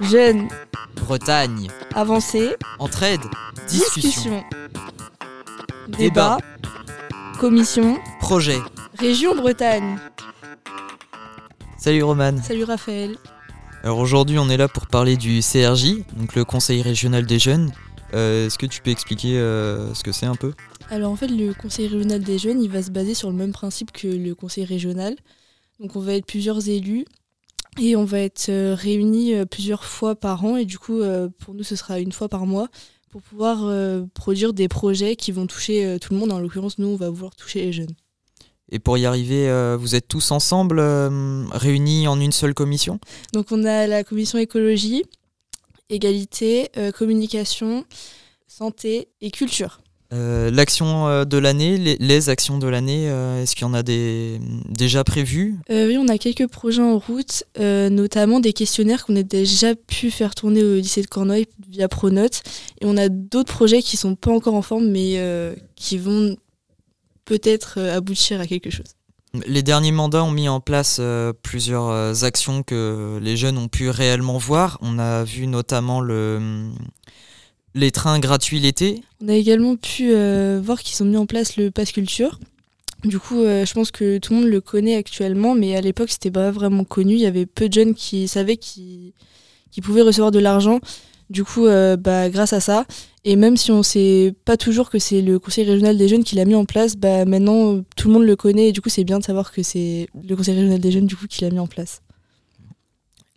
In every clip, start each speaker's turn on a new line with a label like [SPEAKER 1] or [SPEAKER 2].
[SPEAKER 1] Jeunes,
[SPEAKER 2] Bretagne,
[SPEAKER 1] avancés,
[SPEAKER 2] entraide, discussion,
[SPEAKER 1] discussion, débat, commission,
[SPEAKER 2] projet.
[SPEAKER 1] région Bretagne.
[SPEAKER 2] Salut Roman.
[SPEAKER 1] Salut Raphaël.
[SPEAKER 2] Alors aujourd'hui on est là pour parler du CRJ, donc le Conseil régional des jeunes. Euh, Est-ce que tu peux expliquer euh, ce que c'est un peu?
[SPEAKER 1] Alors en fait, le conseil régional des jeunes, il va se baser sur le même principe que le conseil régional. Donc on va être plusieurs élus et on va être euh, réunis euh, plusieurs fois par an et du coup euh, pour nous ce sera une fois par mois pour pouvoir produire des projets qui vont toucher tout le monde. En l'occurrence, nous on va vouloir toucher les jeunes.
[SPEAKER 2] Et pour y arriver, euh, vous êtes tous ensemble, euh, réunis en une seule commission?
[SPEAKER 1] Donc on a la commission écologie, égalité, euh, communication, santé et culture.
[SPEAKER 2] Euh, L'action euh, de l'année, les, les actions de l'année, euh, est-ce qu'il y en a des, déjà prévues?
[SPEAKER 1] Euh, oui, on a quelques projets en route, notamment des questionnaires qu'on a déjà pu faire tourner au lycée de Cornouailles via Pronote. Et on a d'autres projets qui sont pas encore en forme, mais qui vont peut-être aboutir à quelque chose.
[SPEAKER 2] Les derniers mandats ont mis en place euh, plusieurs actions que les jeunes ont pu réellement voir. On a vu notamment le, les trains gratuits l'été.
[SPEAKER 1] On a également pu euh, voir qu'ils ont mis en place le Pass Culture. Du coup, euh, je pense que tout le monde le connaît actuellement, mais à l'époque, c'était pas vraiment connu. Il y avait peu de jeunes qui savaient qu'ils qu'ils pouvaient recevoir de l'argent. Du coup, euh, bah, grâce à ça, et même si on sait pas toujours que c'est le Conseil régional des jeunes qui l'a mis en place, bah, maintenant, tout le monde le connaît. Et du coup, c'est bien de savoir que c'est le Conseil régional des jeunes du coup, qui l'a mis en place.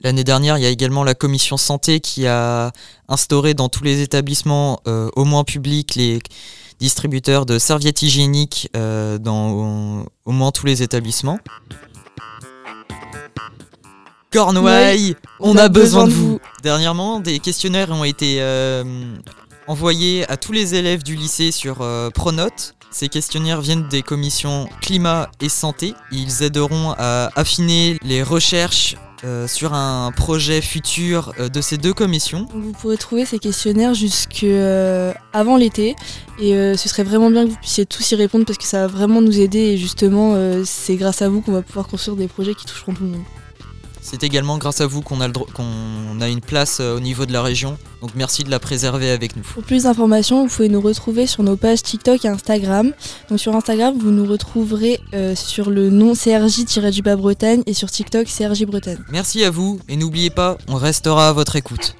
[SPEAKER 2] L'année dernière, il y a également la commission santé qui a instauré dans tous les établissements, euh, au moins publics, les distributeurs de serviettes hygiéniques euh, dans au, moins tous les établissements. Cornouailles, on, a besoin de vous. Dernièrement, des questionnaires ont été euh, envoyés à tous les élèves du lycée sur euh, Pronote. Ces questionnaires viennent des commissions climat et santé. Ils aideront à affiner les recherches euh, sur un projet futur euh, de ces deux commissions.
[SPEAKER 1] Vous pourrez trouver ces questionnaires jusque avant l'été et ce serait vraiment bien que vous puissiez tous y répondre parce que ça va vraiment nous aider et justement c'est grâce à vous qu'on va pouvoir construire des projets qui toucheront tout le monde.
[SPEAKER 2] C'est également grâce à vous qu'on a, qu'on a une place euh, au niveau de la région. Donc merci de la préserver avec nous.
[SPEAKER 1] Pour plus d'informations, vous pouvez nous retrouver sur nos pages TikTok et Instagram. Donc sur Instagram, vous nous retrouverez euh, sur le nom CRJ-du-bas Bretagne et sur TikTok CRJ Bretagne.
[SPEAKER 2] Merci à vous et n'oubliez pas, on restera à votre écoute.